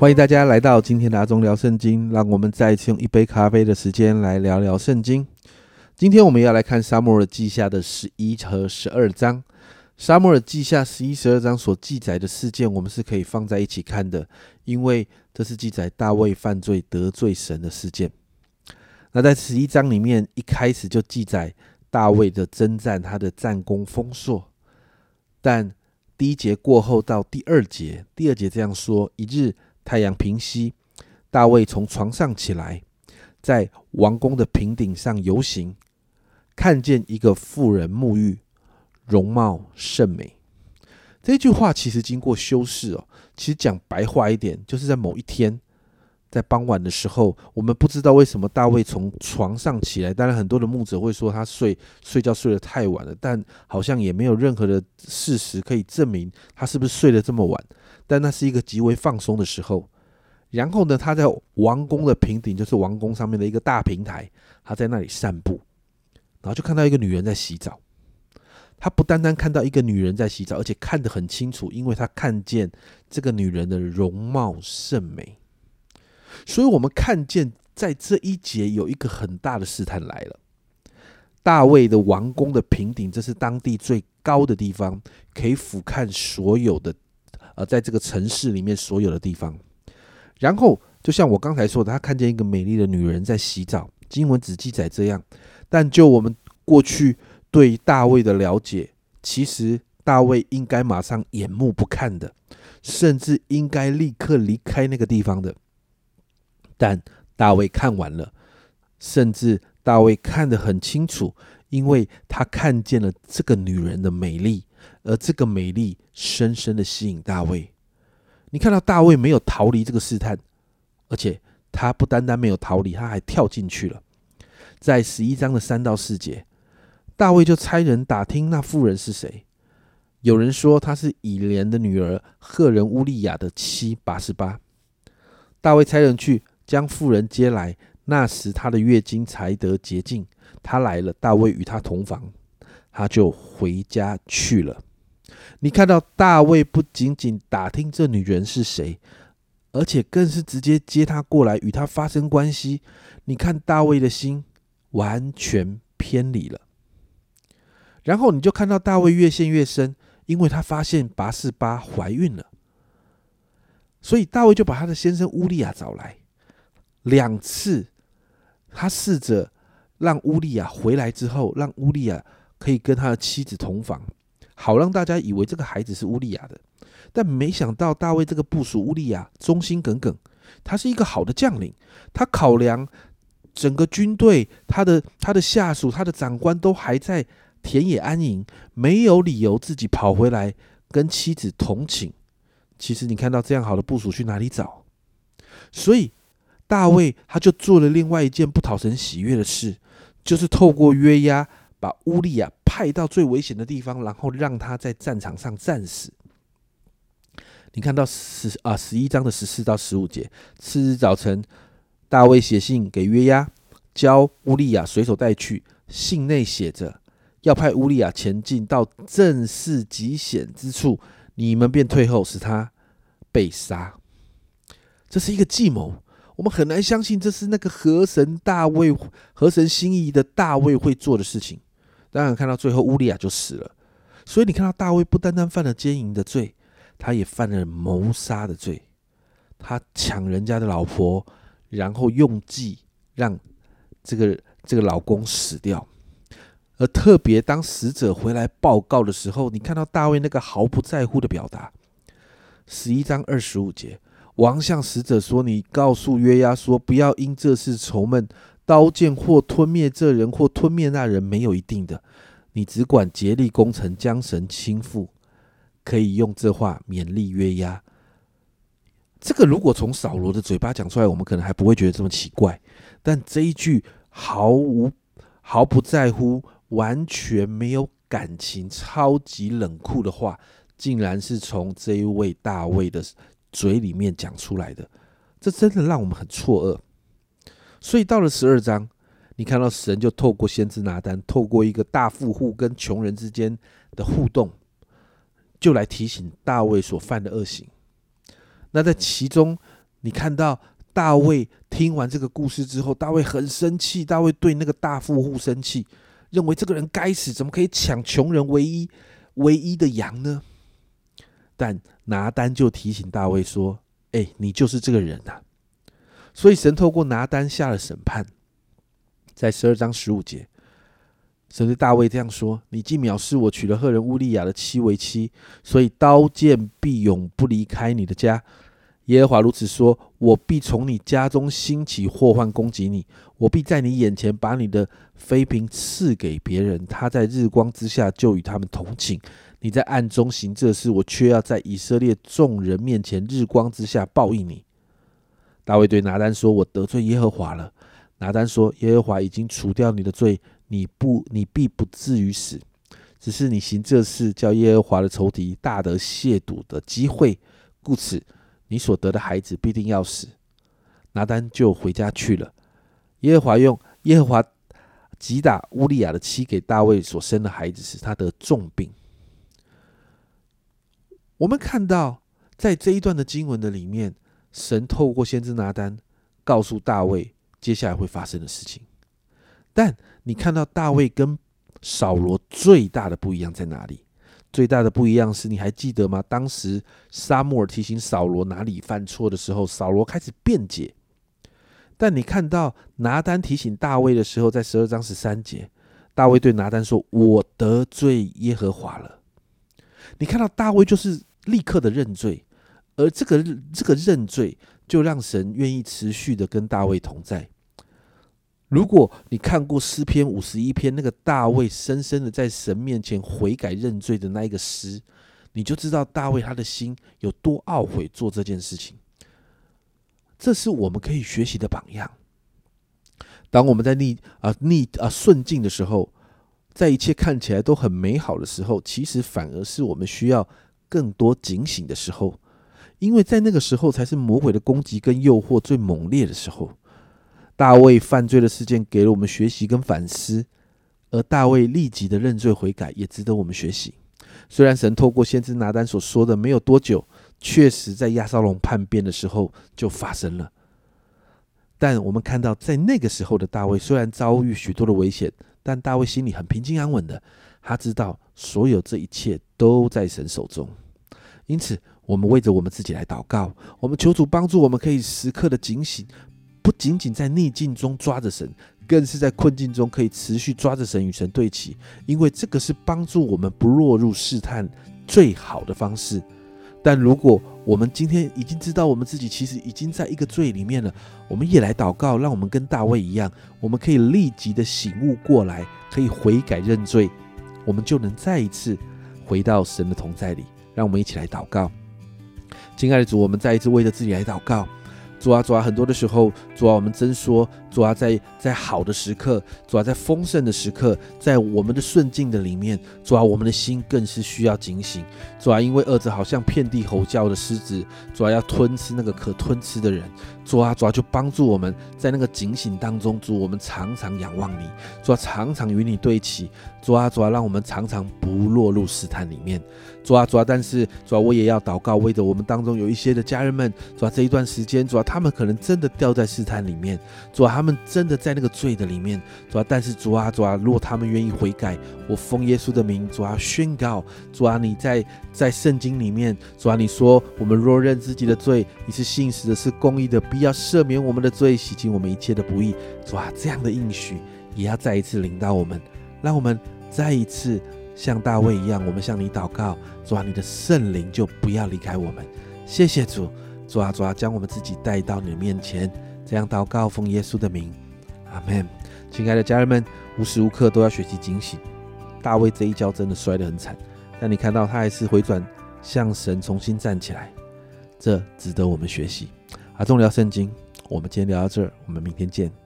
欢迎大家来到今天的阿忠聊圣经，让我们再一次用一杯咖啡的时间来聊聊圣经。今天我们要来看沙漠耳记下的十一和十二章。沙漠耳记下十一、十二章所记载的事件，我们是可以放在一起看的，因为这是记载大卫犯罪得罪神的事件。那在十一章里面，一开始就记载大卫的征战，他的战功丰硕。但第一节过后到第二节，第二节这样说：一日。太阳平息，大卫从床上起来，在王宫的平顶上游行，看见一个妇人沐浴，容貌甚美。这句话其实经过修饰哦，其实讲白话一点，就是在某一天，在傍晚的时候，我们不知道为什么大卫从床上起来。当然，很多的牧者会说他睡睡觉睡得太晚了，但好像也没有任何的事实可以证明他是不是睡得这么晚。但那是一个极为放松的时候，然后呢，他在王宫的平顶，就是王宫上面的一个大平台，他在那里散步，然后就看到一个女人在洗澡。他不单单看到一个女人在洗澡，而且看得很清楚，因为他看见这个女人的容貌甚美。所以，我们看见在这一节有一个很大的试探来了。大卫的王宫的平顶，这是当地最高的地方，可以俯瞰所有的。呃，在这个城市里面所有的地方，然后就像我刚才说的，他看见一个美丽的女人在洗澡。经文只记载这样，但就我们过去对大卫的了解，其实大卫应该马上眼目不看的，甚至应该立刻离开那个地方的。但大卫看完了，甚至大卫看得很清楚，因为他看见了这个女人的美丽。而这个美丽深深的吸引大卫。你看到大卫没有逃离这个试探，而且他不单单没有逃离，他还跳进去了。在十一章的三到四节，大卫就差人打听那妇人是谁。有人说她是以莲的女儿赫人乌利亚的妻八十八。大卫差人去将妇人接来，那时她的月经才得洁净。她来了，大卫与她同房。她就回家去了。你看到大卫不仅仅打听这女人是谁，而且更是直接接她过来与她发生关系。你看大卫的心完全偏离了。然后你就看到大卫越陷越深，因为他发现拔示巴怀孕了，所以大卫就把他的先生乌利亚找来。两次，他试着让乌利亚回来之后，让乌利亚。可以跟他的妻子同房，好让大家以为这个孩子是乌利亚的。但没想到大卫这个部属乌利亚忠心耿耿，他是一个好的将领。他考量整个军队，他的他的下属，他的长官都还在田野安营，没有理由自己跑回来跟妻子同寝。其实你看到这样好的部署去哪里找？所以大卫他就做了另外一件不讨神喜悦的事，就是透过约押。把乌利亚派到最危险的地方，然后让他在战场上战死。你看到十啊十一章的十四到十五节。次日早晨，大卫写信给约押，教乌利亚随手带去。信内写着，要派乌利亚前进到正式极险之处，你们便退后，使他被杀。这是一个计谋。我们很难相信这是那个河神大卫、河神心仪的大卫会做的事情。当然，看到最后乌利亚就死了，所以你看到大卫不单单犯了奸淫的罪，他也犯了谋杀的罪。他抢人家的老婆，然后用计让这个这个老公死掉。而特别当死者回来报告的时候，你看到大卫那个毫不在乎的表达。十一章二十五节，王向死者说：“你告诉约押说，不要因这事愁闷。”刀剑或吞灭这人，或吞灭那人，没有一定的。你只管竭力攻城，将神倾覆。可以用这话勉励约押。这个如果从扫罗的嘴巴讲出来，我们可能还不会觉得这么奇怪。但这一句毫无毫不在乎、完全没有感情、超级冷酷的话，竟然是从这一位大卫的嘴里面讲出来的，这真的让我们很错愕。所以到了十二章，你看到神就透过先知拿单，透过一个大富户跟穷人之间的互动，就来提醒大卫所犯的恶行。那在其中，你看到大卫听完这个故事之后，大卫很生气，大卫对那个大富户生气，认为这个人该死，怎么可以抢穷人唯一唯一的羊呢？但拿单就提醒大卫说：“哎，你就是这个人呐！”所以神透过拿单下了审判，在十二章十五节，神对大卫这样说：“你既藐视我，娶了赫人乌利亚的妻为妻，所以刀剑必永不离开你的家。耶和华如此说：我必从你家中兴起祸患攻击你，我必在你眼前把你的妃嫔赐给别人，他在日光之下就与他们同寝。”你在暗中行这事，我却要在以色列众人面前日光之下报应你。大卫对拿单说：“我得罪耶和华了。”拿单说：“耶和华已经除掉你的罪，你不，你必不至于死。只是你行这事，叫耶和华的仇敌大得亵渎的机会，故此你所得的孩子必定要死。”拿单就回家去了。耶和华用耶和华击打乌利亚的妻给大卫所生的孩子时，他得重病。我们看到，在这一段的经文的里面，神透过先知拿单告诉大卫接下来会发生的事情。但你看到大卫跟扫罗最大的不一样在哪里？最大的不一样是，你还记得吗？当时沙漠尔提醒扫罗哪里犯错的时候，扫罗开始辩解。但你看到拿单提醒大卫的时候，在十二章十三节，大卫对拿单说：“我得罪耶和华了。”你看到大卫就是。立刻的认罪，而这个这个认罪就让神愿意持续的跟大卫同在。如果你看过诗篇五十一篇，那个大卫深深的在神面前悔改认罪的那一个诗，你就知道大卫他的心有多懊悔做这件事情。这是我们可以学习的榜样。当我们在逆啊逆啊顺境的时候，在一切看起来都很美好的时候，其实反而是我们需要。更多警醒的时候，因为在那个时候才是魔鬼的攻击跟诱惑最猛烈的时候。大卫犯罪的事件给了我们学习跟反思，而大卫立即的认罪悔改也值得我们学习。虽然神透过先知拿单所说的没有多久，确实在亚撒龙叛变的时候就发生了，但我们看到在那个时候的大卫虽然遭遇许多的危险，但大卫心里很平静安稳的。他知道所有这一切都在神手中，因此我们为着我们自己来祷告，我们求主帮助我们，可以时刻的警醒，不仅仅在逆境中抓着神，更是在困境中可以持续抓着神与神对齐，因为这个是帮助我们不落入试探最好的方式。但如果我们今天已经知道我们自己其实已经在一个罪里面了，我们也来祷告，让我们跟大卫一样，我们可以立即的醒悟过来，可以悔改认罪。我们就能再一次回到神的同在里，让我们一起来祷告。亲爱的主，我们再一次为着自己来祷告。主啊，主啊，很多的时候，主啊，我们真说，主啊，在在好的时刻，主啊，在丰盛的时刻，在我们的顺境的里面，主啊，我们的心更是需要警醒。主啊，因为恶者好像遍地吼叫的狮子，主啊，要吞吃那个可吞吃的人。主啊，主啊，就帮助我们在那个警醒当中，主，我们常常仰望你，主啊，常常与你对齐。主啊，主啊，让我们常常不落入试探里面。主啊，主啊，但是主啊，我也要祷告，为着我们当中有一些的家人们，主啊，这一段时间，主啊，他们可能真的掉在试探里面，主啊，他们真的在那个罪的里面，主啊，但是主啊，主啊，如果他们愿意悔改，我奉耶稣的名，主啊，宣告，主啊，你在在圣经里面，主啊，你说我们若认自己的罪，你是信实的，是公义的，必要赦免我们的罪，洗净我们一切的不义。主啊，这样的应许也要再一次领到我们，让我们再一次。像大卫一样，我们向你祷告，主啊，你的圣灵就不要离开我们。谢谢主，抓抓，将我们自己带到你面前，这样祷告，奉耶稣的名，阿门。亲爱的家人们，无时无刻都要学习警醒。大卫这一跤真的摔得很惨，但你看到他还是回转向神，重新站起来，这值得我们学习。阿忠聊圣经，我们今天聊到这儿，我们明天见。